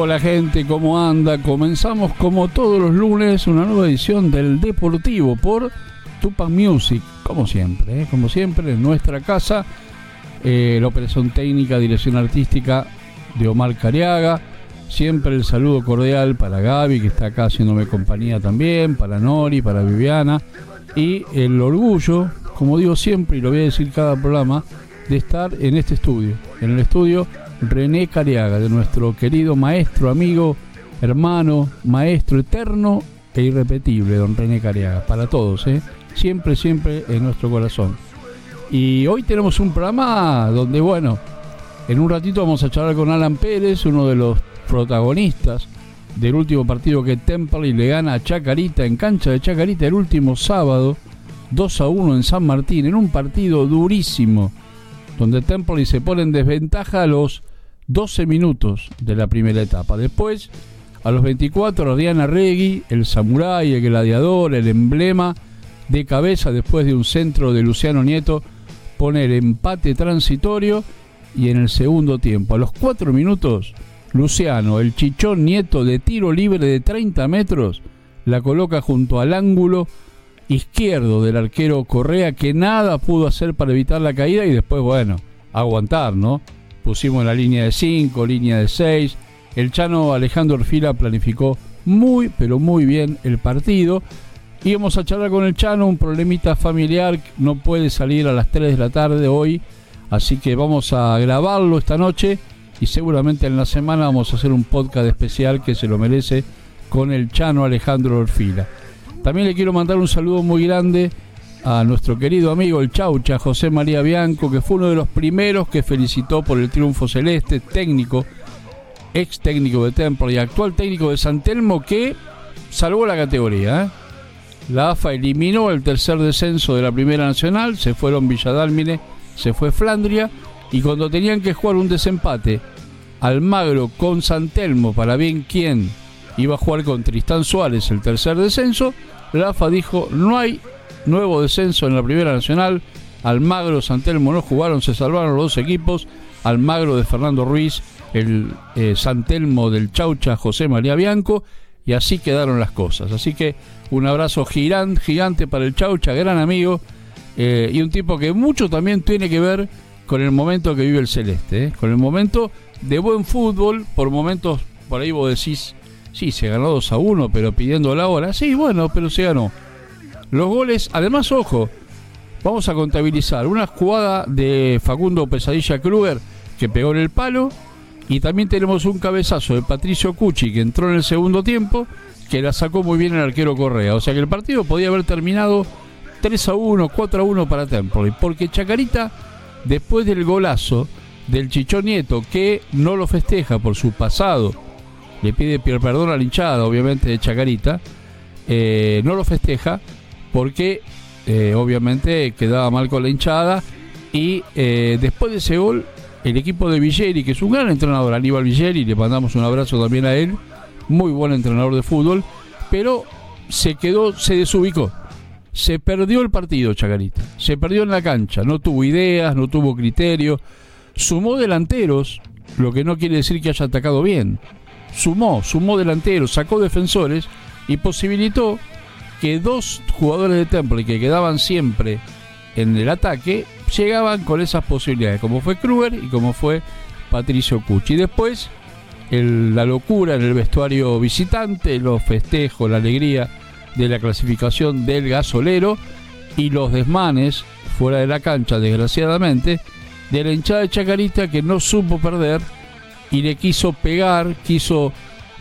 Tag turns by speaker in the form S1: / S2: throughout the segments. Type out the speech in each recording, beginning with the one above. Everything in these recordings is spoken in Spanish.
S1: Hola gente, ¿cómo anda? Comenzamos como todos los lunes una nueva edición del Deportivo por Tupac Music, como siempre, ¿eh? como siempre en nuestra casa, eh, la operación técnica, dirección artística de Omar Cariaga, siempre el saludo cordial para Gaby que está acá haciéndome compañía también, para Nori, para Viviana y el orgullo, como digo siempre y lo voy a decir cada programa, de estar en este estudio, en el estudio René Cariaga, de nuestro querido maestro, amigo, hermano, maestro eterno e irrepetible, don René Cariaga, para todos, ¿eh? siempre, siempre en nuestro corazón. Y hoy tenemos un programa donde, bueno, en un ratito vamos a charlar con Alan Pérez, uno de los protagonistas del último partido que Temperley le gana a Chacarita en cancha de Chacarita el último sábado, 2 a 1 en San Martín, en un partido durísimo, donde Temperley se pone en desventaja a los 12 minutos de la primera etapa. Después, a los 24, Diana Regui, el samurái, el gladiador, el emblema de cabeza después de un centro de Luciano Nieto, pone el empate transitorio y en el segundo tiempo, a los 4 minutos, Luciano, el chichón Nieto de tiro libre de 30 metros, la coloca junto al ángulo izquierdo del arquero Correa que nada pudo hacer para evitar la caída y después, bueno, aguantar, ¿no? pusimos la línea de 5, línea de 6. El Chano Alejandro Orfila planificó muy, pero muy bien el partido. Íbamos a charlar con el Chano, un problemita familiar, no puede salir a las 3 de la tarde hoy, así que vamos a grabarlo esta noche y seguramente en la semana vamos a hacer un podcast especial que se lo merece con el Chano Alejandro Orfila. También le quiero mandar un saludo muy grande a nuestro querido amigo el Chaucha, José María Bianco, que fue uno de los primeros que felicitó por el triunfo celeste, técnico, ex técnico de Templo y actual técnico de San Telmo, que salvó la categoría. ¿eh? La AFA eliminó el tercer descenso de la Primera Nacional, se fueron Villadálmine, se fue Flandria, y cuando tenían que jugar un desempate Almagro con San Telmo para bien quién iba a jugar con Tristán Suárez el tercer descenso, la AFA dijo no hay nuevo descenso en la Primera Nacional. Almagro, Santelmo no jugaron, se salvaron los dos equipos. Almagro de Fernando Ruiz, el eh, Santelmo del Chaucha José María Bianco. Y así quedaron las cosas. Así que un abrazo gigante, gigante para el Chaucha, gran amigo. Eh, y un tipo que mucho también tiene que ver con el momento que vive el Celeste. Eh, con el momento de buen fútbol, por momentos, por ahí vos decís, sí, se ganó 2 a 1, pero pidiendo la hora. Sí, bueno, pero se ganó. Los goles, además, ojo, vamos a contabilizar una jugada de Facundo Pesadilla Kruger que pegó en el palo y también tenemos un cabezazo de Patricio Cucci que entró en el segundo tiempo que la sacó muy bien el arquero Correa. O sea que el partido podía haber terminado 3 a 1, 4 a 1 para Tempoli. Porque Chacarita, después del golazo del Chichón Nieto, que no lo festeja por su pasado, le pide perdón a la hinchada, obviamente, de Chacarita, eh, no lo festeja porque eh, obviamente quedaba mal con la hinchada y eh, después de ese gol el equipo de Villeri, que es un gran entrenador, Aníbal Villeri, le mandamos un abrazo también a él, muy buen entrenador de fútbol, pero se quedó, se desubicó. Se perdió el partido, Chacarita. Se perdió en la cancha. No tuvo ideas, no tuvo criterio. Sumó delanteros, lo que no quiere decir que haya atacado bien. Sumó, sumó delanteros, sacó defensores y posibilitó que dos jugadores de Temple que quedaban siempre en el ataque llegaban con esas posibilidades, como fue Kruger y como fue Patricio Cucci. Después la locura en el vestuario visitante, los festejos, la alegría de la clasificación del gasolero y los desmanes fuera de la cancha, desgraciadamente, de la hinchada de Chacarita que no supo perder y le quiso pegar, quiso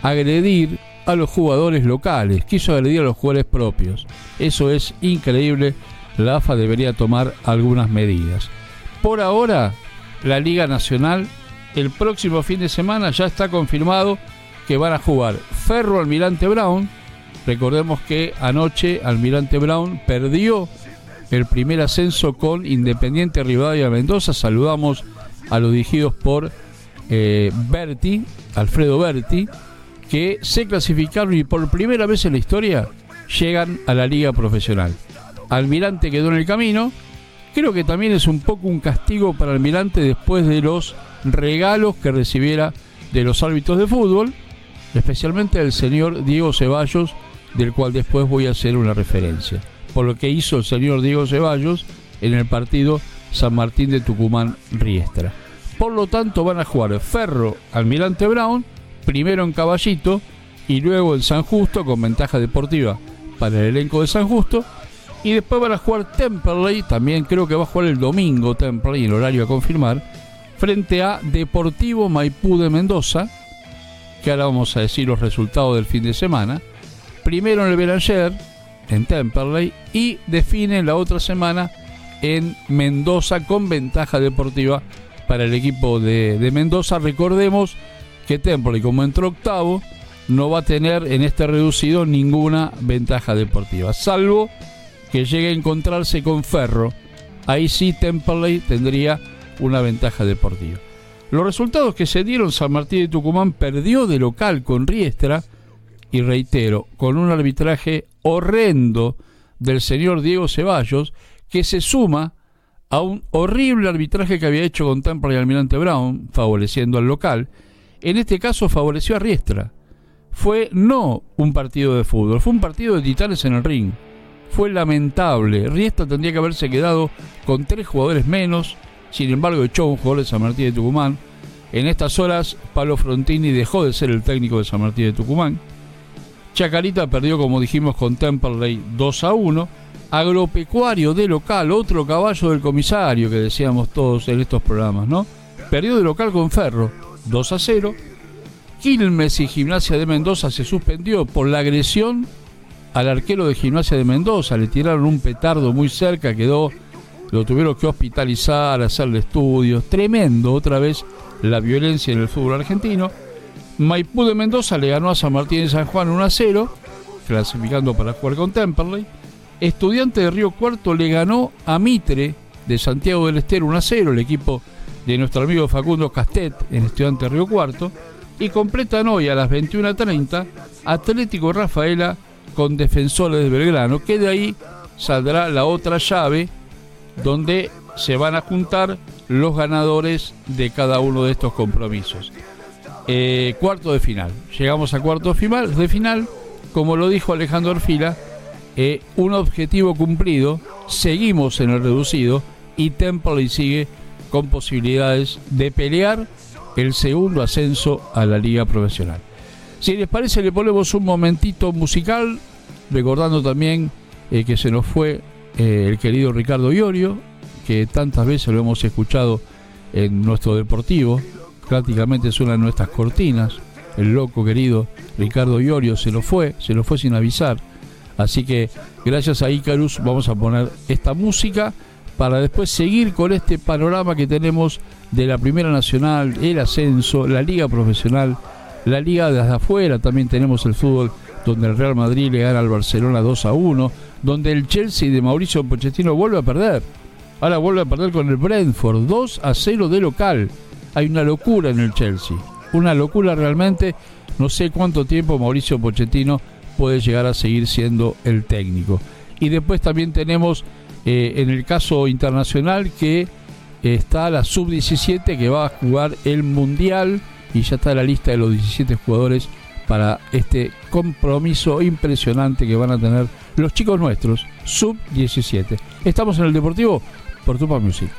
S1: agredir a los jugadores locales, quiso agredir a los jugadores propios. Eso es increíble. La AFA debería tomar algunas medidas. Por ahora, la Liga Nacional, el próximo fin de semana ya está confirmado que van a jugar Ferro Almirante Brown. Recordemos que anoche Almirante Brown perdió el primer ascenso con Independiente Rivadavia Mendoza. Saludamos a los dirigidos por eh, Berti, Alfredo Berti que se clasificaron y por primera vez en la historia llegan a la liga profesional. Almirante quedó en el camino. Creo que también es un poco un castigo para Almirante después de los regalos que recibiera de los árbitros de fútbol, especialmente el señor Diego Ceballos, del cual después voy a hacer una referencia, por lo que hizo el señor Diego Ceballos en el partido San Martín de Tucumán Riestra. Por lo tanto van a jugar Ferro Almirante Brown, primero en Caballito y luego en San Justo con ventaja deportiva para el elenco de San Justo. Y después van a jugar Temperley, también creo que va a jugar el domingo Temperley en horario a confirmar, frente a Deportivo Maipú de Mendoza, que ahora vamos a decir los resultados del fin de semana. Primero en el Belanger, en Temperley, y define la otra semana en Mendoza con ventaja deportiva para el equipo de, Mendoza. Recordemos que Temperley, como entró octavo, no va a tener en este reducido ninguna ventaja deportiva, salvo que llegue a encontrarse con Ferro. Ahí sí Temperley tendría una ventaja deportiva. Los resultados que se dieron, San Martín de Tucumán perdió de local con Riestra y reitero, con un arbitraje horrendo del señor Diego Ceballos que se suma a un horrible arbitraje que había hecho con Temple y Almirante Brown, favoreciendo al local. En este caso favoreció a Riestra. Fue no un partido de fútbol, fue un partido de titanes en el ring. Fue lamentable. Riestra tendría que haberse quedado con tres jugadores menos sin embargo, echó un jugador de San Martín de Tucumán. En estas horas, Pablo Frontini dejó de ser el técnico de San Martín de Tucumán. Chacarita perdió, como dijimos, con Temperley 2 a 1. Agropecuario de local, otro caballo del comisario que decíamos todos en estos programas, ¿no? Perdió de local con Ferro 2 a 0. Quilmes y Gimnasia de Mendoza se suspendió por la agresión al arquero de Gimnasia de Mendoza. Le tiraron un petardo muy cerca, quedó lo tuvieron que hospitalizar, hacerle estudios, tremendo otra vez la violencia en el fútbol argentino. Maipú de Mendoza le ganó a San Martín de San Juan 1 a 0, clasificando para jugar con Temperley. Estudiante de Río Cuarto le ganó a Mitre de Santiago del Estero 1 a 0, el equipo de nuestro amigo Facundo Castet en Estudiante de Río Cuarto. Y completan hoy a las 21.30 Atlético Rafaela con Defensores de Belgrano, que de ahí saldrá la otra llave donde se van a juntar los ganadores de cada uno de estos compromisos. Eh, cuarto de final. Llegamos a cuarto de final, de final como lo dijo Alejandro Orfila, eh, un objetivo cumplido, seguimos en el reducido y Temple sigue con posibilidades de pelear el segundo ascenso a la liga profesional. Si les parece, le ponemos un momentito musical, recordando también eh, que se nos fue eh, el querido Ricardo Iorio, que tantas veces lo hemos escuchado en nuestro deportivo, prácticamente es una de nuestras cortinas. El loco querido Ricardo Iorio se lo fue, se lo fue sin avisar. Así que gracias a Icarus vamos a poner esta música para después seguir con este panorama que tenemos de la Primera Nacional, el ascenso, la Liga Profesional, la Liga desde afuera, también tenemos el fútbol donde el Real Madrid le gana al Barcelona 2 a 1, donde el Chelsea de Mauricio Pochettino vuelve a perder. Ahora vuelve a perder con el Brentford, 2 a 0 de local. Hay una locura en el Chelsea, una locura realmente. No sé cuánto tiempo Mauricio Pochettino puede llegar a seguir siendo el técnico. Y después también tenemos eh, en el caso internacional que está la sub-17 que va a jugar el Mundial y ya está la lista de los 17 jugadores para este compromiso impresionante que van a tener los chicos nuestros, sub-17. Estamos en el Deportivo por Tupa Music.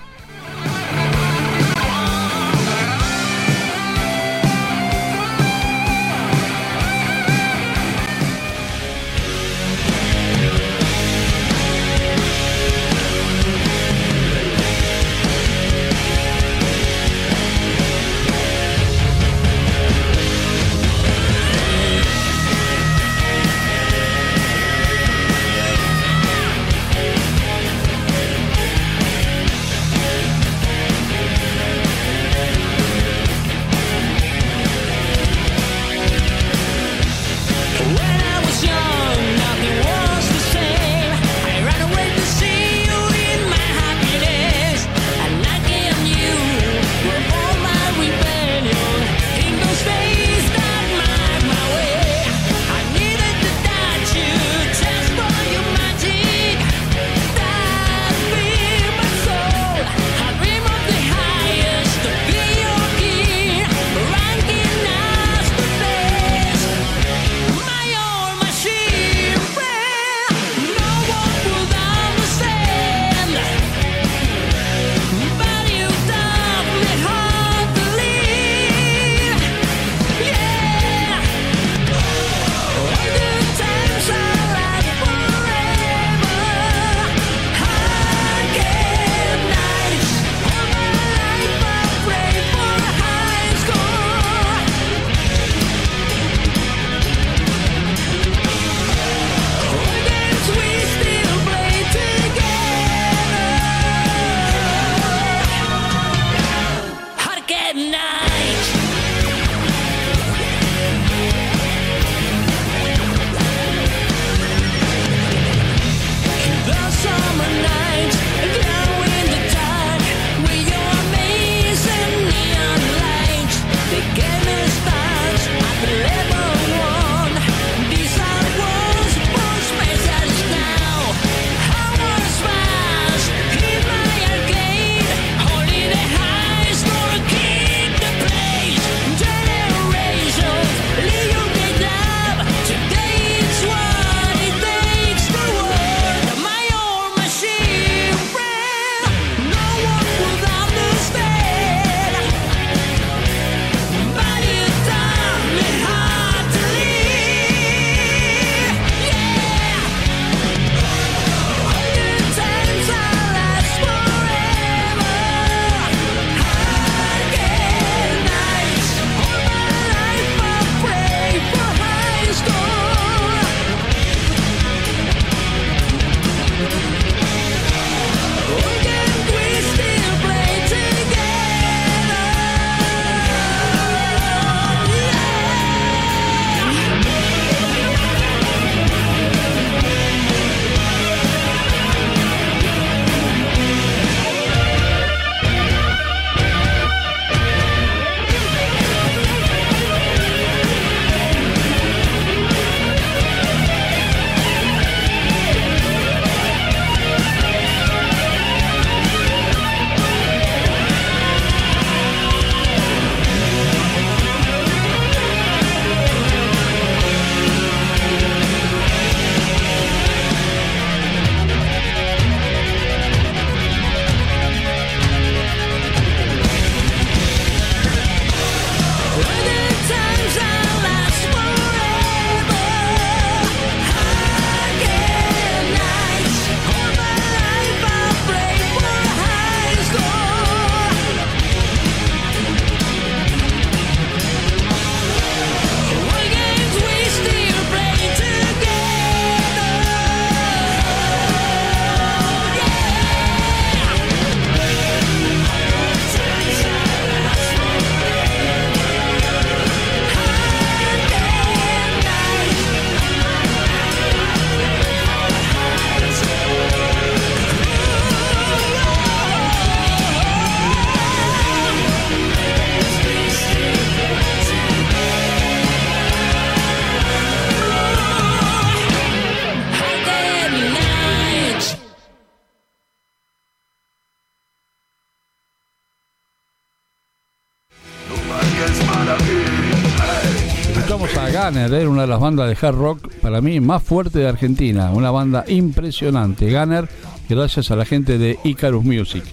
S1: Gunner, era una de las bandas de hard rock para mí más fuerte de Argentina, una banda impresionante. Gunner, gracias a la gente de Icarus Music.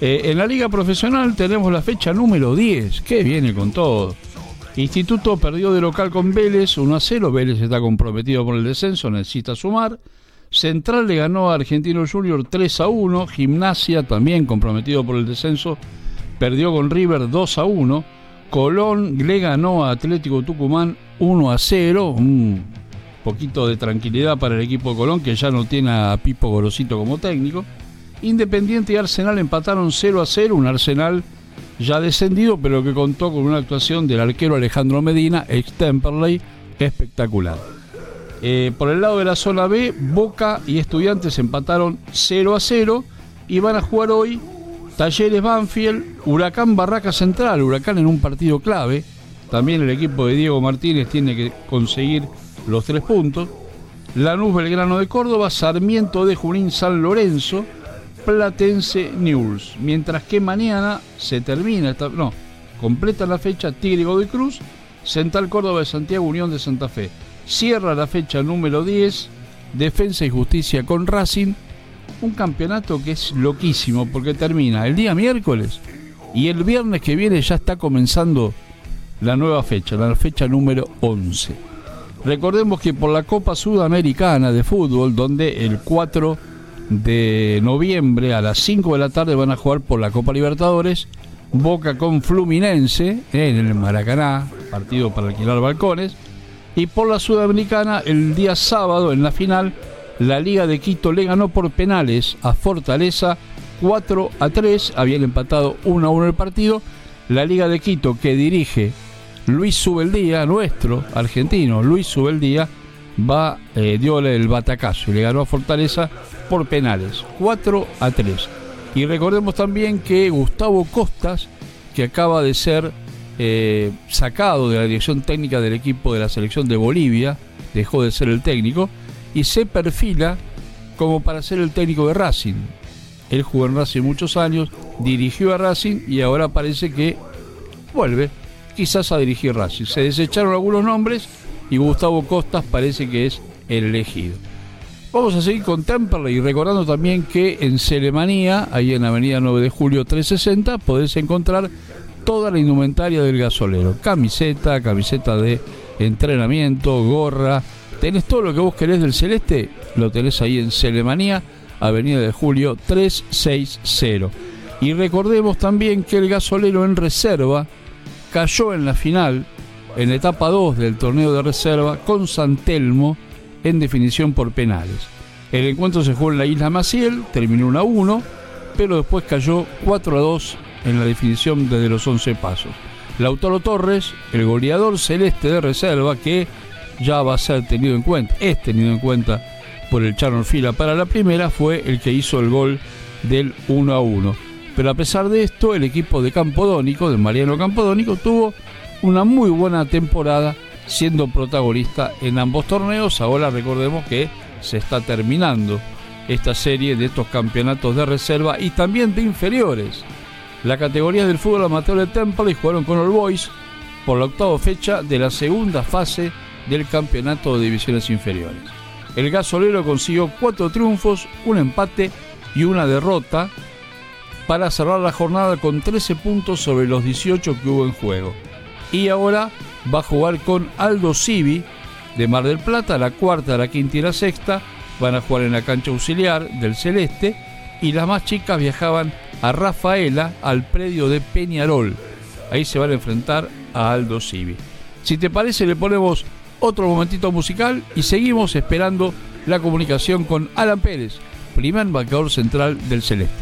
S1: Eh, en la liga profesional tenemos la fecha número 10, que viene con todo. Instituto perdió de local con Vélez 1 a 0, Vélez está comprometido por el descenso, necesita sumar. Central le ganó a Argentino Junior 3 a 1, Gimnasia también comprometido por el descenso, perdió con River 2 a 1. Colón le ganó a Atlético Tucumán 1 a 0. Un poquito de tranquilidad para el equipo de Colón, que ya no tiene a Pipo Gorosito como técnico. Independiente y Arsenal empataron 0 a 0. Un Arsenal ya descendido, pero que contó con una actuación del arquero Alejandro Medina, ex Temperley, espectacular. Eh, por el lado de la zona B, Boca y Estudiantes empataron 0 a 0 y van a jugar hoy Talleres Banfield, Huracán Barraca Central, Huracán en un partido clave. También el equipo de Diego Martínez tiene que conseguir los tres puntos. Lanús Belgrano de Córdoba, Sarmiento de Junín San Lorenzo, Platense News. Mientras que mañana se termina, esta, no, completa la fecha Tigre Godoy Cruz, Central Córdoba de Santiago, Unión de Santa Fe. Cierra la fecha número 10, Defensa y Justicia con Racing un campeonato que es loquísimo porque termina el día miércoles y el viernes que viene ya está comenzando la nueva fecha, la fecha número 11. Recordemos que por la Copa Sudamericana de Fútbol, donde el 4 de noviembre a las 5 de la tarde van a jugar por la Copa Libertadores, Boca con Fluminense en el Maracaná, partido para alquilar balcones, y por la Sudamericana el día sábado en la final la Liga de Quito le ganó por penales a Fortaleza 4 a 3, habían empatado 1 a 1 el partido. La Liga de Quito que dirige Luis Subeldía, nuestro argentino Luis Subeldía, va, eh, dio el batacazo y le ganó a Fortaleza por penales 4 a 3. Y recordemos también que Gustavo Costas, que acaba de ser eh, sacado de la dirección técnica del equipo de la selección de Bolivia, dejó de ser el técnico, y se perfila como para ser el técnico de Racing. Él jugó en Racing muchos años, dirigió a Racing y ahora parece que vuelve quizás a dirigir Racing. Se desecharon algunos nombres y Gustavo Costas parece que es el elegido. Vamos a seguir con Temperley recordando también que en Celemanía, ahí en Avenida 9 de Julio 360, podés encontrar toda la indumentaria del gasolero. Camiseta, camiseta de entrenamiento, gorra, Tenés todo lo que vos querés del celeste, lo tenés ahí en Celemanía, Avenida de Julio 360. Y recordemos también que el gasolero en reserva cayó en la final, en etapa 2 del torneo de reserva, con San Telmo en definición por penales. El encuentro se jugó en la isla Maciel, terminó 1 a 1, pero después cayó 4 a 2 en la definición desde los 11 pasos. Lautaro Torres, el goleador celeste de reserva, que ya va a ser tenido en cuenta, es tenido en cuenta por el Charles Fila para la primera, fue el que hizo el gol del 1 a 1. Pero a pesar de esto, el equipo de Campodónico, de Mariano Campodónico, tuvo una muy buena temporada siendo protagonista en ambos torneos. Ahora recordemos que se está terminando esta serie de estos campeonatos de reserva y también de inferiores. La categoría del fútbol amateur de Temple jugaron con All Boys por la octava fecha de la segunda fase del campeonato de divisiones inferiores. El gasolero consiguió cuatro triunfos, un empate y una derrota para cerrar la jornada con 13 puntos sobre los 18 que hubo en juego. Y ahora va a jugar con Aldo Civi de Mar del Plata, la cuarta, la quinta y la sexta. Van a jugar en la cancha auxiliar del Celeste y las más chicas viajaban a Rafaela al predio de Peñarol. Ahí se van a enfrentar a Aldo Civi. Si te parece, le ponemos otro momentito musical y seguimos esperando la comunicación con Alan Pérez, primer marcador central del Celeste.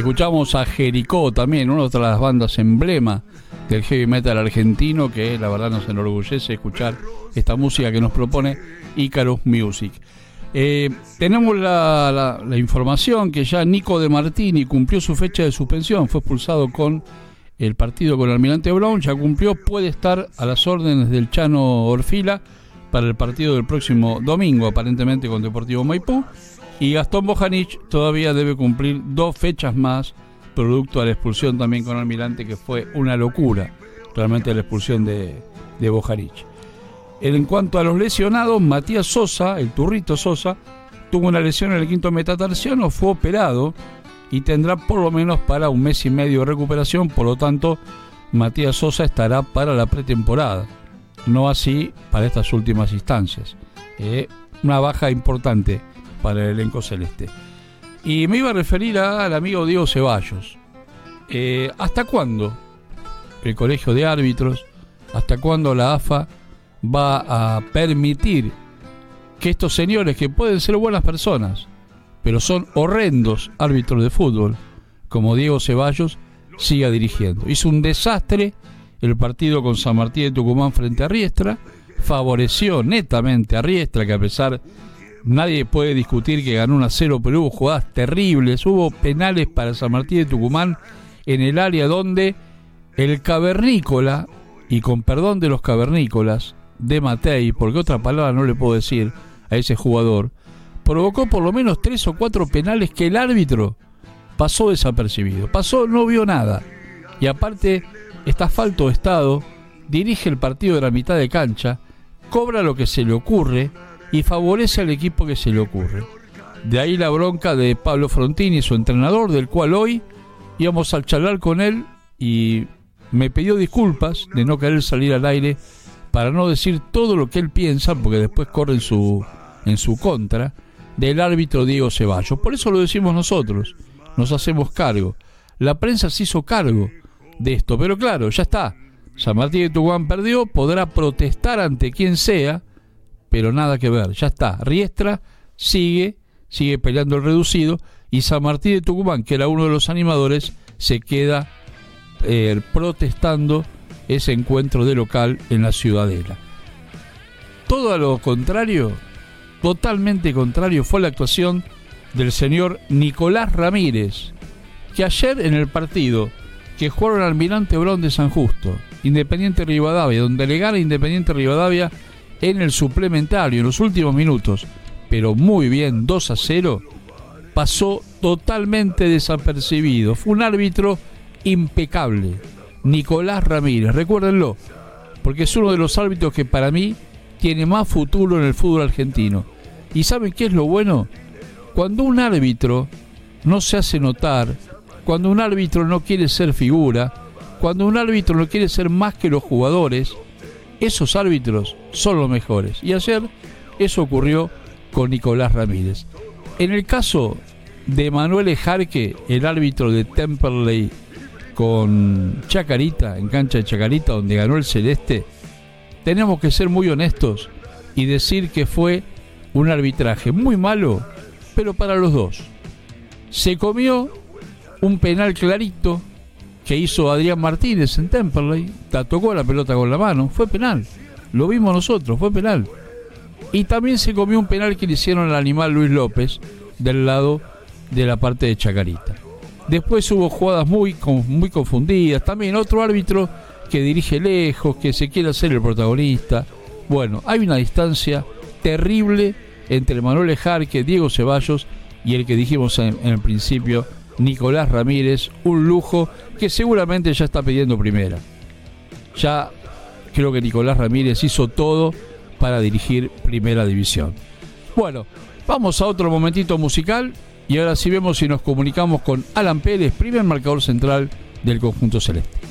S1: Escuchamos a Jericó también, una de las bandas emblema del heavy metal argentino que la verdad nos enorgullece escuchar esta música que nos propone Icarus Music. Eh, tenemos la, información que ya Nico de Martini cumplió su fecha de suspensión, fue expulsado con el partido con el Almirante Brown, ya cumplió, puede estar a las órdenes del Chano Orfila para el partido del próximo domingo, aparentemente con Deportivo Maipú. Y Gastón Bojanic todavía debe cumplir dos fechas más, producto de la expulsión también con Almirante, que fue una locura, realmente la expulsión de, de Bojanic. En cuanto a los lesionados, Matías Sosa, el turrito Sosa, tuvo una lesión en el quinto metatarsiano, fue operado y tendrá por lo menos para un mes y medio de recuperación, por lo tanto, Matías Sosa estará para la pretemporada, no así para estas últimas instancias. Eh, una baja importante para el elenco celeste. Y me iba a referir al amigo Diego Ceballos. Eh, ¿Hasta cuándo el Colegio de Árbitros, hasta cuándo la AFA va a permitir que estos señores, que pueden ser buenas personas, pero son horrendos árbitros de fútbol, como Diego Ceballos, siga dirigiendo? Hizo un desastre el partido con San Martín de Tucumán frente a Riestra, favoreció netamente a Riestra, que a pesar Nadie puede discutir que ganó un a cero, pero hubo jugadas terribles. Hubo penales para San Martín de Tucumán en el área donde el cavernícola, y con perdón de los cavernícolas, de Matei, porque otra palabra no le puedo decir a ese jugador, provocó por lo menos tres o cuatro penales que el árbitro pasó desapercibido. Pasó, no vio nada. Y aparte, está falto de estado, dirige el partido de la mitad de cancha, cobra lo que se le ocurre y favorece al equipo que se le ocurre. De ahí la bronca de Pablo Frontini, su entrenador, del cual hoy íbamos a charlar con él y me pidió disculpas de no querer salir al aire para no decir todo lo que él piensa, porque después corre en su, en su contra, del árbitro Diego Ceballos. Por eso lo decimos nosotros, nos hacemos cargo. La prensa se hizo cargo de esto, pero claro, ya está. San Martín de Tucumán perdió, podrá protestar ante quien sea, pero nada que ver, ya está. Riestra sigue, sigue peleando el reducido y San Martín de Tucumán, que era uno de los animadores, se queda eh, protestando ese encuentro de local en la ciudadela. Todo a lo contrario, totalmente contrario, fue la actuación del señor Nicolás Ramírez, que ayer en el partido que jugaron Almirante Brown de San Justo, Independiente Rivadavia, donde le gana Independiente Rivadavia en el suplementario, en los últimos minutos, pero muy bien, 2 a 0, pasó totalmente desapercibido. Fue un árbitro impecable, Nicolás Ramírez, recuérdenlo, porque es uno de los árbitros que para mí tiene más futuro en el fútbol argentino. ¿Y saben qué es lo bueno? Cuando un árbitro no se hace notar, cuando un árbitro no quiere ser figura, cuando un árbitro no quiere ser más que los jugadores, esos árbitros son los mejores. Y ayer eso ocurrió con Nicolás Ramírez. En el caso de Manuel Ejarque, el árbitro de Temperley con Chacarita, en cancha de Chacarita, donde ganó el Celeste, tenemos que ser muy honestos y decir que fue un arbitraje muy malo, pero para los dos. Se comió un penal clarito que hizo Adrián Martínez en Temperley, tocó la pelota con la mano, fue penal. Lo vimos nosotros, fue penal. Y también se comió un penal que le hicieron al animal Luis López del lado de la parte de Chacarita. Después hubo jugadas muy, muy confundidas. También otro árbitro que dirige lejos, que se quiere hacer el protagonista. Bueno, hay una distancia terrible entre Manuel Ejarque, Diego Ceballos y el que dijimos en el principio, Nicolás Ramírez, un lujo que seguramente ya está pidiendo primera. Ya creo que Nicolás Ramírez hizo todo para dirigir primera división. Bueno, vamos a otro momentito musical y ahora sí vemos si nos comunicamos con Alan Pérez, primer marcador central del conjunto celeste.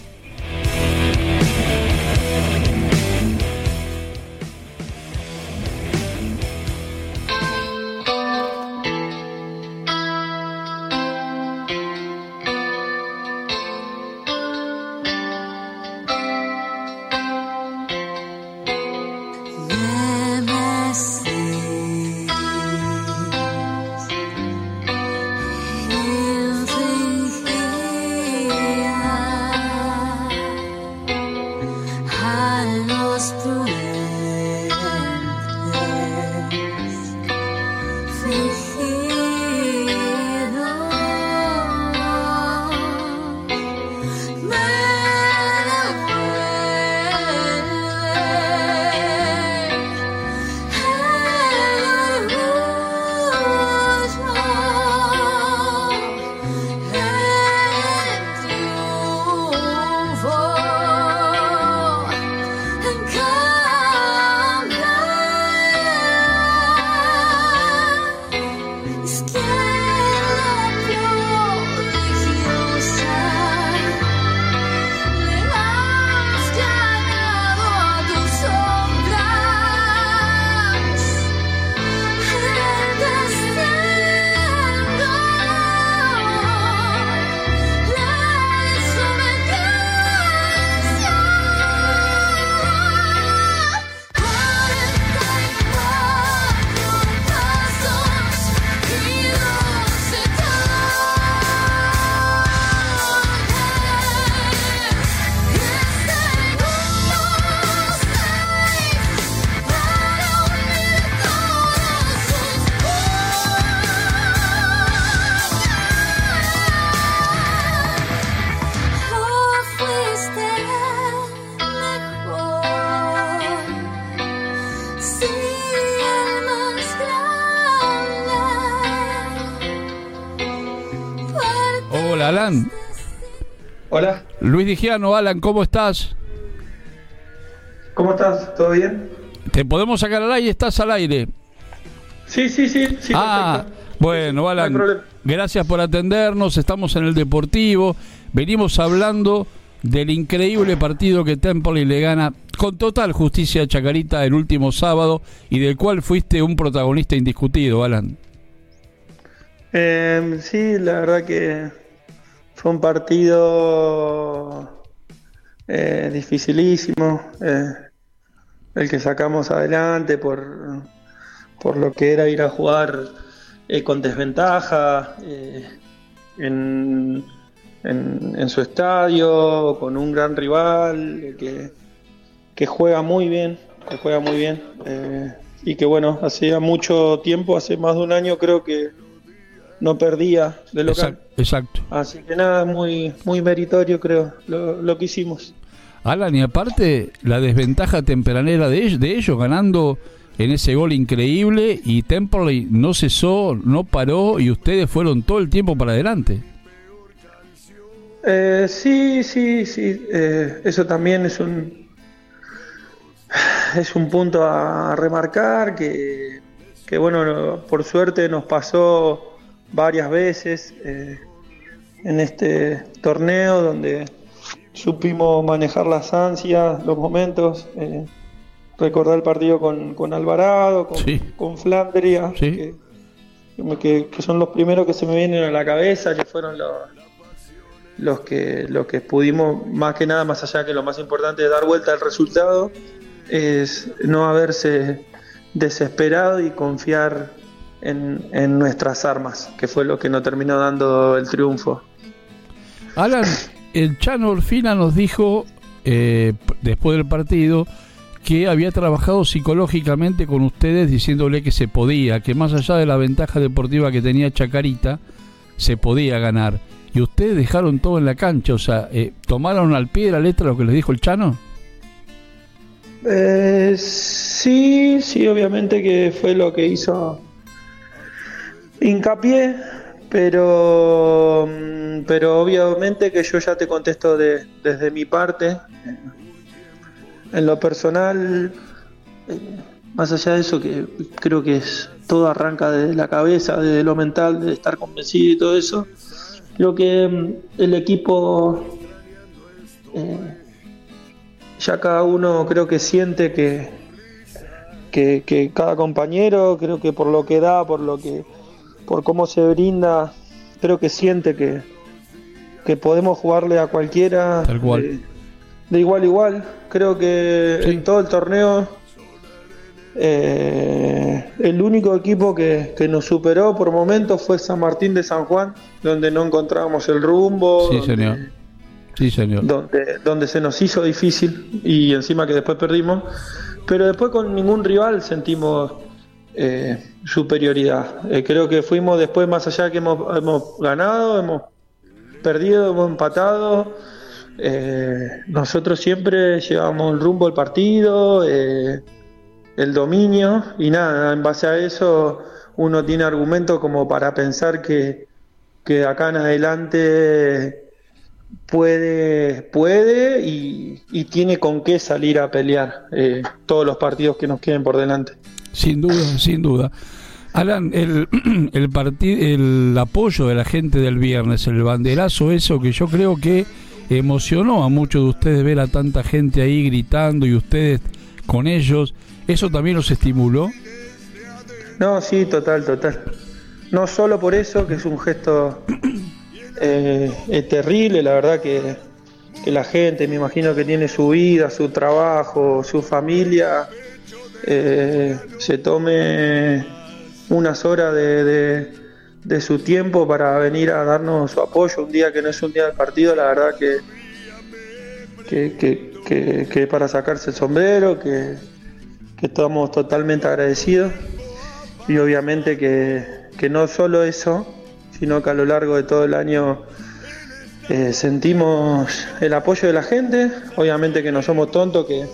S1: Digiano, Alan, ¿cómo estás?
S2: ¿Cómo estás? ¿Todo bien?
S1: ¿Te podemos sacar al aire? ¿Estás al aire?
S2: Sí, sí, sí. sí
S1: ah, bueno, Alan, gracias por atendernos. Estamos en el Deportivo. Venimos hablando del increíble partido que Temple le gana con total justicia a Chacarita el último sábado y del cual fuiste un protagonista indiscutido, Alan.
S2: Eh, sí, la verdad que fue un partido eh, dificilísimo, eh, el que sacamos adelante por, por lo que era ir a jugar eh, con desventaja en, en, su estadio, con un gran rival que, que juega muy bien, que juega muy bien y que bueno, hacía mucho tiempo, hace más de un año creo que no perdía de local.
S1: Exacto.
S2: Así que nada, muy, muy meritorio creo lo, que hicimos.
S1: Alan, y aparte la desventaja tempranera de ellos, de ellos ganando en ese gol increíble y Temperley no cesó, no paró y ustedes fueron todo el tiempo para adelante.
S2: Eh, sí, sí, sí, eh, eso también es un es un punto a remarcar que, que bueno, por suerte nos pasó varias veces eh, en este torneo donde supimos manejar las ansias, los momentos. Eh, recordar el partido con, Alvarado, con, Flandria, que, son los primeros que se me vienen a la cabeza, que fueron los, los, que, los que pudimos, más que nada, más allá que lo más importante de dar vuelta al resultado, es no haberse desesperado y confiar en, nuestras armas, que fue lo que nos terminó dando el triunfo.
S1: Alan, el Chano Orfina nos dijo eh, después del partido que había trabajado psicológicamente con ustedes diciéndole que se podía, que más allá de la ventaja deportiva que tenía Chacarita, se podía ganar. Y ustedes dejaron todo en la cancha, o sea, eh, ¿tomaron al pie de la letra lo que les dijo el Chano?
S2: Eh, sí, sí, obviamente que fue lo que hizo hincapié, pero, mm, pero obviamente que yo ya te contesto de, desde mi parte. En lo personal, eh, más allá de eso, que creo que es todo arranca desde la cabeza, desde lo mental, de estar convencido y todo eso. Creo que mm, el equipo, eh, ya cada uno creo que siente que, que, que cada compañero, creo que por lo que da, por lo que por cómo se brinda, creo que siente que, que podemos jugarle a cualquiera De, igual a igual. Creo que en todo el torneo eh, el único equipo que, nos superó por momentos fue San Martín de San Juan, donde no encontrábamos el rumbo.
S1: Sí, señor. Sí, señor.
S2: Donde, donde se nos hizo difícil y encima que después perdimos. Pero después con ningún rival sentimos eh, superioridad. Eh, creo que fuimos después más allá que hemos, ganado, hemos perdido, hemos empatado. Eh, nosotros siempre llevamos el rumbo al partido, el dominio y nada, en base a eso uno tiene argumentos como para pensar que, que acá en adelante puede, puede y, tiene con qué salir a pelear eh, todos los partidos que nos queden por delante.
S1: Sin duda, sin duda. Alan, el, el, el apoyo de la gente del viernes, el banderazo, eso que yo creo que emocionó a muchos de ustedes ver a tanta gente ahí gritando y ustedes con ellos, ¿eso también los estimuló?
S2: No, sí, total, total. No solo por eso, que es un gesto eh, terrible, la verdad que, la gente, me imagino que tiene su vida, su trabajo, su familia, eh, se tome unas horas de, de, su tiempo para venir a darnos su apoyo un día que no es un día del partido, la verdad que, que, que, para sacarse el sombrero, que, que estamos totalmente agradecidos. Y obviamente que, que no solo eso, sino que a lo largo de todo el año eh, sentimos el apoyo de la gente, obviamente que no somos tontos, que,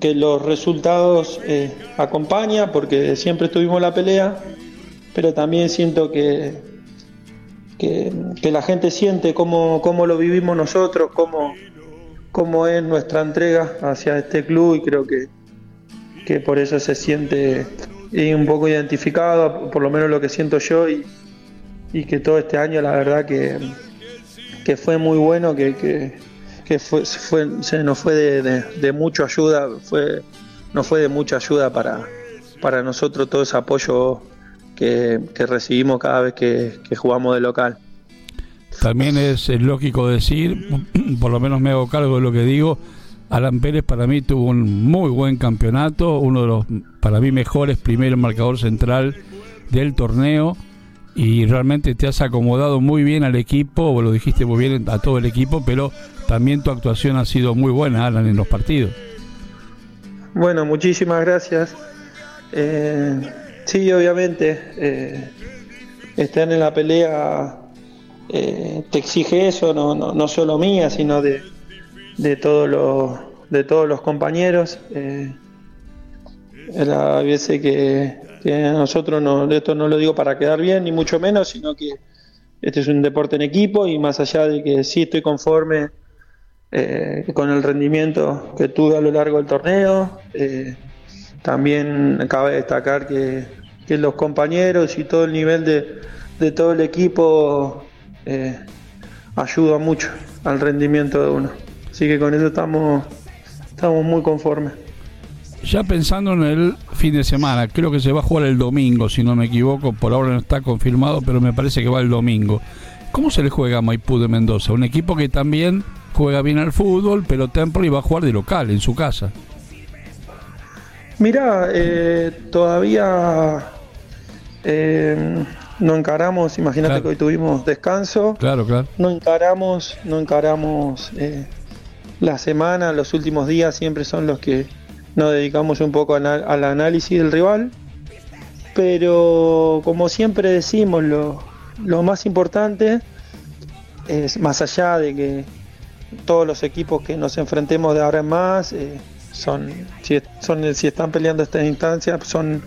S2: que los resultados eh, acompañan, porque siempre estuvimos la pelea, pero también siento que, que, la gente siente cómo, cómo, lo vivimos nosotros, cómo, cómo es nuestra entrega hacia este club y creo que, que por eso se siente un poco identificado, por lo menos lo que siento yo y, y que todo este año la verdad que, que fue muy bueno, que, que, fue, se nos fue de, de, mucha ayuda, fue, nos fue de mucha ayuda para, para nosotros todo ese apoyo que, recibimos cada vez que, jugamos de local.
S1: También es, lógico decir, por lo menos me hago cargo de lo que digo, Alan Pérez para mí tuvo un muy buen campeonato, uno de los para mí mejores primer marcador central del torneo y realmente te has acomodado muy bien al equipo, o lo dijiste muy bien a todo el equipo, pero también tu actuación ha sido muy buena, Alan, en los partidos.
S2: Bueno, muchísimas gracias. Eh, sí, obviamente, eh, estar en la pelea eh, te exige eso, no, no, no, solo mía, sino de, de, todos los, de todos los compañeros. Eh, a veces que, que nosotros no, esto no lo digo para quedar bien, ni mucho menos, sino que este es un deporte en equipo y más allá de que sí estoy conforme eh, con el rendimiento que tuve a lo largo del torneo, eh, también cabe destacar que, los compañeros y todo el nivel de, de todo el equipo eh, ayuda mucho al rendimiento de uno. Así que con eso estamos, estamos muy conformes.
S1: Ya pensando en el fin de semana, creo que se va a jugar el domingo, si no me equivoco, por ahora no está confirmado, pero me parece que va el domingo. ¿Cómo se le juega a Maipú de Mendoza? Un equipo que también juega bien al fútbol, pero Templo va a jugar de local, en su casa.
S2: Mira, eh, todavía eh, no encaramos, imagínate que hoy tuvimos descanso.
S1: Claro, claro.
S2: No encaramos, no encaramos eh, la semana, los últimos días siempre son los que nos dedicamos un poco al análisis del rival, pero como siempre decimos, lo, más importante es más allá de que todos los equipos que nos enfrentemos de ahora en más eh, son, si, son, si están peleando estas instancias, son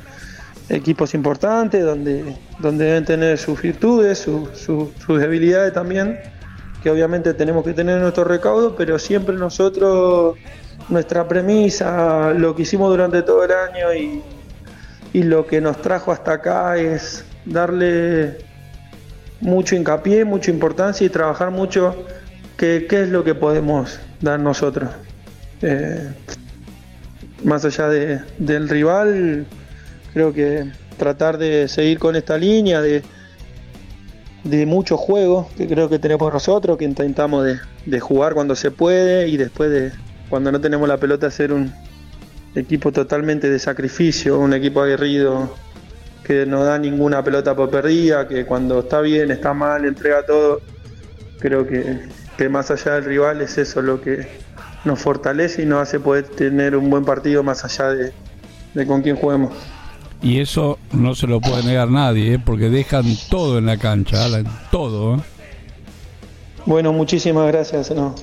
S2: equipos importantes donde, donde deben tener sus virtudes, sus debilidades también, que obviamente tenemos que tener en nuestro recaudo, pero siempre nosotros nuestra premisa, lo que hicimos durante todo el año y, lo que nos trajo hasta acá es darle mucho hincapié, mucha importancia y trabajar mucho qué, es lo que podemos dar nosotros. Eh, más allá del rival, creo que tratar de seguir con esta línea de, de mucho juego que creo que tenemos nosotros, que intentamos de jugar cuando se puede y después de, cuando no tenemos la pelota ser un equipo totalmente de sacrificio, un equipo aguerrido que no da ninguna pelota por perdida, que cuando está bien, está mal, entrega todo. Creo que, que más allá del rival es eso lo que nos fortalece y nos hace poder tener un buen partido más allá de, de con quién juguemos.
S1: Y eso no se lo puede negar nadie, ¿eh? porque dejan todo en la cancha, Alan, todo. ¿eh?
S2: Bueno, muchísimas gracias. No,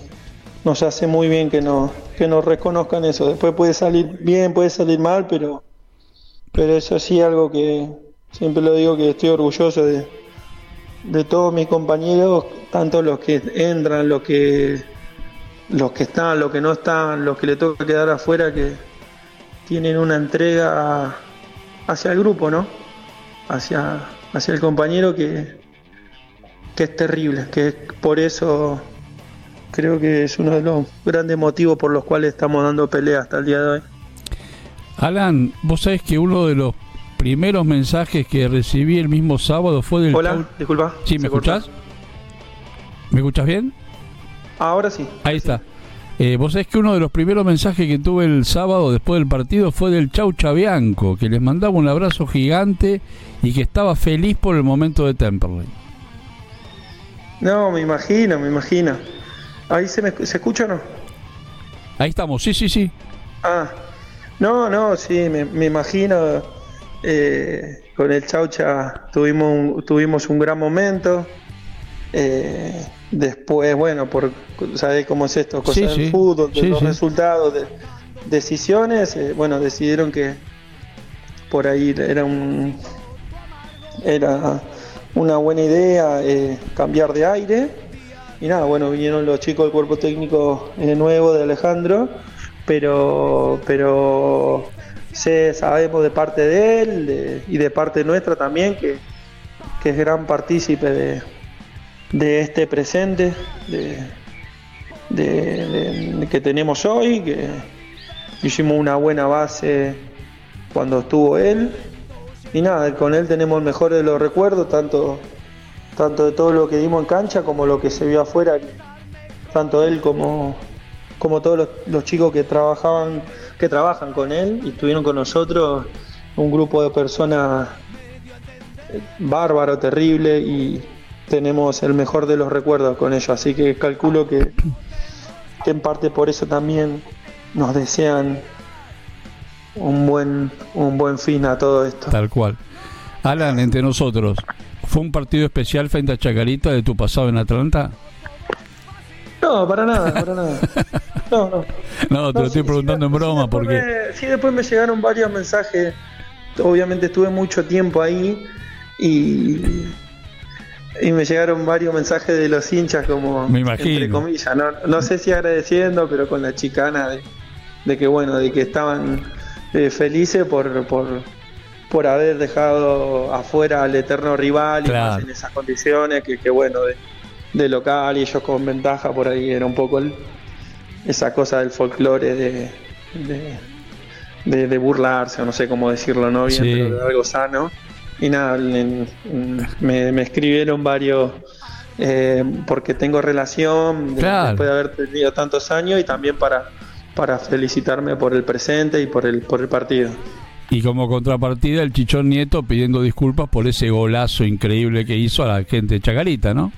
S2: nos hace muy bien que, no, que nos reconozcan eso. Después puede salir bien, puede salir mal, pero, pero eso sí algo que siempre lo digo que estoy orgulloso de, de todos mis compañeros, tanto los que entran, los que los que están, los que no están, los que le toca quedar afuera, que tienen una entrega hacia el grupo, ¿no? Hacia, hacia el compañero que, que es terrible, que por eso creo que es uno de los grandes motivos por los cuales estamos dando pelea hasta el día de hoy.
S1: Alan, vos sabés que uno de los primeros mensajes que recibí el mismo sábado fue del...
S2: Hola, disculpa.
S1: Sí, ¿me escuchás? ¿Me escuchás bien?
S2: Ahora sí.
S1: Ahí está. Eh, vos sabés que uno de los primeros mensajes que tuve el sábado después del partido fue del Chau Chabianco, que les mandaba un abrazo gigante y que estaba feliz por el momento de Temperley.
S2: No, me imagino, me imagino. ¿Ahí se, me, se escucha o no?
S1: Ahí estamos, sí, sí, sí.
S2: Ah, no, no, sí, me, imagino. Eh, con el Chaucha tuvimos un, tuvimos un gran momento. Eh, después, bueno, por ¿sabes cómo es esto? Cosas del fútbol, de los resultados, de decisiones. Eh, bueno, decidieron que por ahí era un. Era una buena idea cambiar de aire. Y nada, bueno, vinieron los chicos del cuerpo técnico nuevo de Alejandro, pero, pero sé, sabemos de parte de él y de parte nuestra también que, es gran partícipe de, de este presente de, que tenemos hoy, que hicimos una buena base cuando estuvo él. Y nada, con él tenemos el mejor de los recuerdos, tanto, tanto de todo lo que dimos en cancha como lo que se vio afuera, tanto él como, como todos los, chicos que trabajaban, que trabajan con él y estuvieron con nosotros, un grupo de personas bárbaro, terrible y tenemos el mejor de los recuerdos con ellos, así que calculo que, que en parte por eso también nos desean un buen, un buen fin a todo esto.
S1: Tal cual. Alan, entre nosotros, ¿fue un partido especial frente a Chacarita de tu pasado en Atlanta?
S2: No, para nada, para nada. No, no.
S1: No, te lo estoy preguntando en broma porque...
S2: sí, después me llegaron varios mensajes. Obviamente estuve mucho tiempo ahí y, y me llegaron varios mensajes de los hinchas como...
S1: Me imagino.
S2: Entre comillas, no, no sé si agradeciendo, pero con la chicana de, de que, bueno, de que estaban eh, felices por, por, por haber dejado afuera al eterno rival y más en esas condiciones, que, que bueno, de, local y ellos con ventaja, por ahí era un poco esa cosa del folclore de, de, de, burlarse, o no sé cómo decirlo, ¿no? Bien, pero de algo sano. Y nada, me, escribieron varios. Eh, porque tengo relación después de haber tenido tantos años y también para para felicitarme por el presente y por el, por el partido.
S1: Y como contrapartida, el Chichón Nieto pidiendo disculpas por ese golazo increíble que hizo a la gente de Chacarita, ¿no?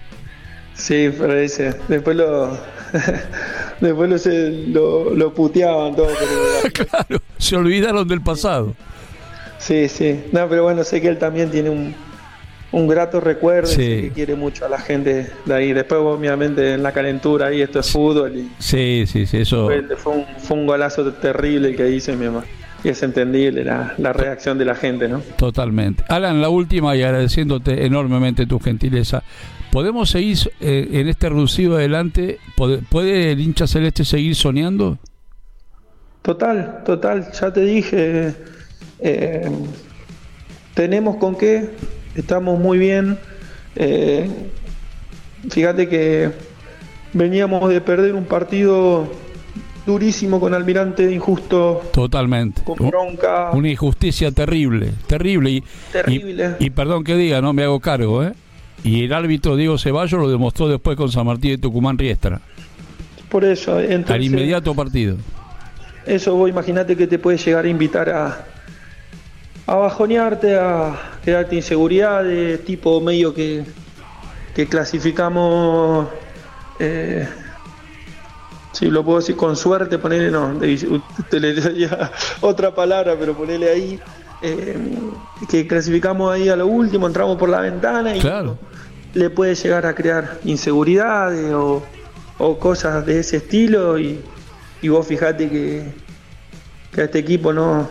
S2: Sí, pero dice, después lo, después lo, lo, puteaban todo.
S1: claro, se olvidaron del pasado.
S2: Sí, sí. No, pero bueno, sé que él también tiene un, un grato recuerdo y que quiere mucho a la gente de ahí. Después, obviamente, en la calentura ahí, esto es fútbol. Y
S1: sí, sí, sí, eso.
S2: Fue, un, fue un golazo terrible el que hice, mi mamá. Y es entendible la, la, reacción de la gente, ¿no?
S1: Totalmente. Alan, la última y agradeciéndote enormemente tu gentileza. ¿Podemos seguir eh, en este reducido adelante? ¿Puede, el hincha celeste seguir soñando?
S2: Total, total. Ya te dije, eh, tenemos con qué estamos muy bien. Eh, fíjate que veníamos de perder un partido durísimo con Almirante, injusto.
S1: Totalmente.
S2: Con bronca.
S1: Una injusticia terrible, terrible. Y,
S2: terrible.
S1: Y, perdón que diga, no me hago cargo, ¿eh? Y el árbitro Diego Ceballos lo demostró después con San Martín de Tucumán Riestra.
S2: Por eso, entonces,
S1: al inmediato partido.
S2: Eso vos imagínate que te puede llegar a invitar a, a bajonearte, a crearte inseguridad de tipo medio que, que clasificamos eh, si lo puedo decir con suerte, ponerle, no, usted le daría otra palabra, pero ponerle ahí, eh, que clasificamos ahí a lo último, entramos por la ventana y le puede llegar a crear inseguridades o, cosas de ese estilo y, vos fijate que, que a este equipo no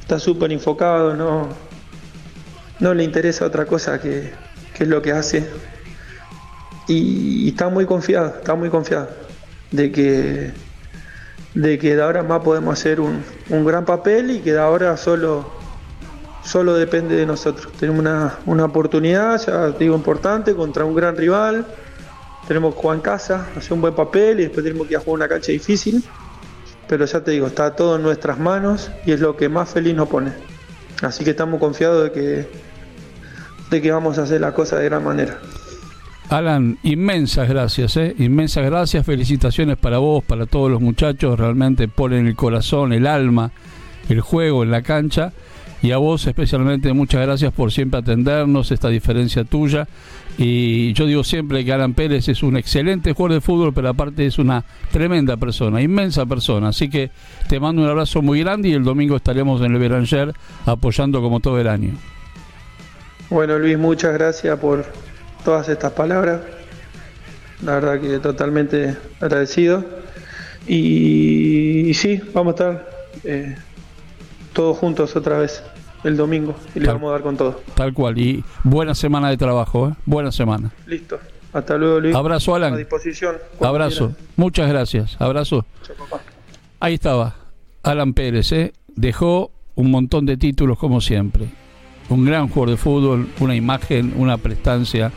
S2: está súper enfocado, no, no le interesa otra cosa que, que es lo que hace. Y, está muy confiado, está muy confiado de que de que de ahora más podemos hacer un, gran papel y que de ahora solo solo depende de nosotros. Tenemos una, oportunidad, ya digo, importante contra un gran rival. Tenemos que en casa, hacer un buen papel y después tenemos que ir a jugar una cancha difícil. Pero ya te digo, está todo en nuestras manos y es lo que más feliz nos pone. Así que estamos confiados de que, de que vamos a hacer la cosa de gran manera.
S1: Alan, inmensas gracias, ¿eh? inmensas gracias, felicitaciones para vos, para todos los muchachos, realmente ponen el corazón, el alma, el juego en la cancha. Y a vos especialmente muchas gracias por siempre atendernos, esta diferencia tuya. Y yo digo siempre que Alan Pérez es un excelente jugador de fútbol, pero aparte es una tremenda persona, inmensa persona. Así que te mando un abrazo muy grande y el domingo estaremos en el Beranger apoyando como todo el año.
S2: Bueno Luis, muchas gracias por, todas estas palabras. La verdad que totalmente agradecido. Y, sí, vamos a estar eh, todos juntos otra vez el domingo y le vamos a dar con todo.
S1: Tal cual. Y buena semana de trabajo, ¿eh? Buena semana.
S2: Listo. Hasta luego, Luis.
S1: Abrazo, Alan.
S2: A disposición.
S1: Abrazo. Muchas gracias. Abrazo. Ahí estaba. Alan Pérez, ¿eh? Dejó un montón de títulos como siempre. Un gran jugador de fútbol, una imagen, una prestancia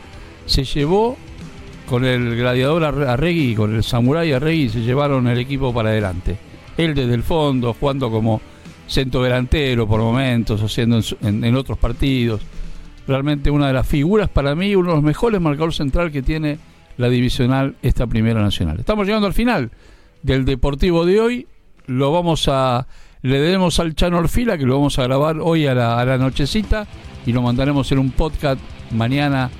S1: se llevó con el gladiador Arregui, con el samurái Arregui, se llevaron el equipo para adelante. Él desde el fondo, jugando como centro delantero por momentos, haciendo en, otros partidos. Realmente una de las figuras para mí, uno de los mejores marcadores central que tiene la divisional, esta primera nacional. Estamos llegando al final del Deportivo de hoy. Lo vamos a. Le debemos al Chano Orfila, que lo vamos a grabar hoy a la nochecita y lo mandaremos en un podcast mañana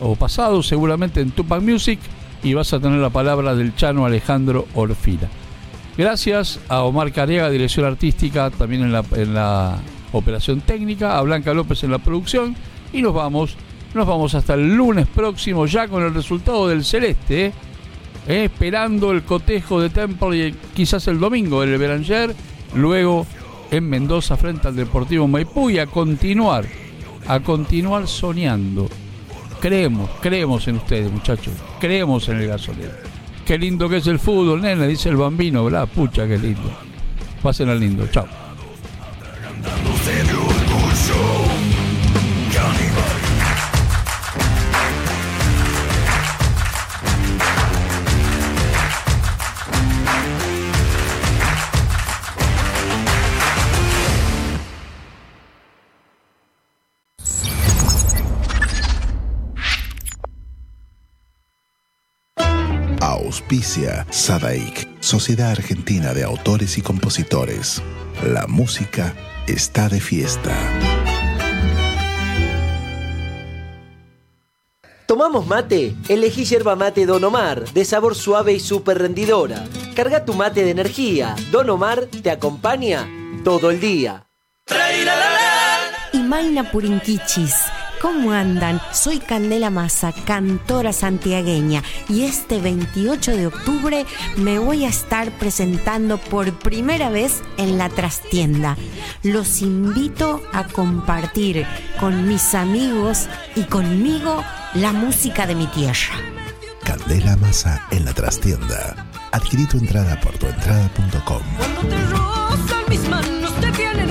S1: o pasado seguramente en Tupac Music y vas a tener la palabra del Chano Alejandro Orfila. Gracias a Omar Cariaga, dirección artística, también en la, en la operación técnica, a Blanca López en la producción y nos vamos, nos vamos hasta el lunes próximo ya con el resultado del Celeste, ¿eh? Esperando el cotejo de Temple y quizás el domingo del Beranger, luego en Mendoza frente al Deportivo Maipú y a continuar, a continuar soñando Creemos, creemos en ustedes, muchachos. Creemos en el gasolero. Qué lindo que es el fútbol, nena, dice el bambino, ¿verdad? Pucha, qué lindo. Pasen al lindo, chao.
S3: Auspicia Sadaik, Sociedad Argentina de Autores y Compositores. La música está de fiesta.
S4: ¿Tomamos mate? Elegí yerba mate Don Omar, de sabor suave y súper rendidora. Carga tu mate de energía. Don Omar te acompaña todo el día.
S5: Y Maina Purinquichis ¿Cómo andan? Soy Candela Massa, cantora santiagueña, y este 28 de octubre me voy a estar presentando por primera vez en la trastienda. Los invito a compartir con mis amigos y conmigo la música de mi tierra.
S3: Candela Massa en la trastienda. Adquirí tu entrada por tuentrada.com.
S6: Cuando te rozan mis manos, te vienen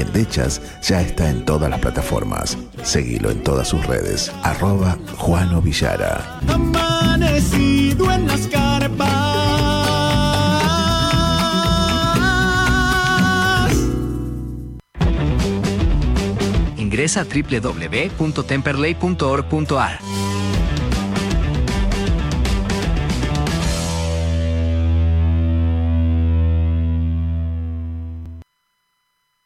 S3: Endechas ya está en todas las plataformas. Seguilo en todas sus redes. Arroba Juano Villara.
S7: Amanecido en las carpas.
S8: Ingresa a www.temperley.org.ar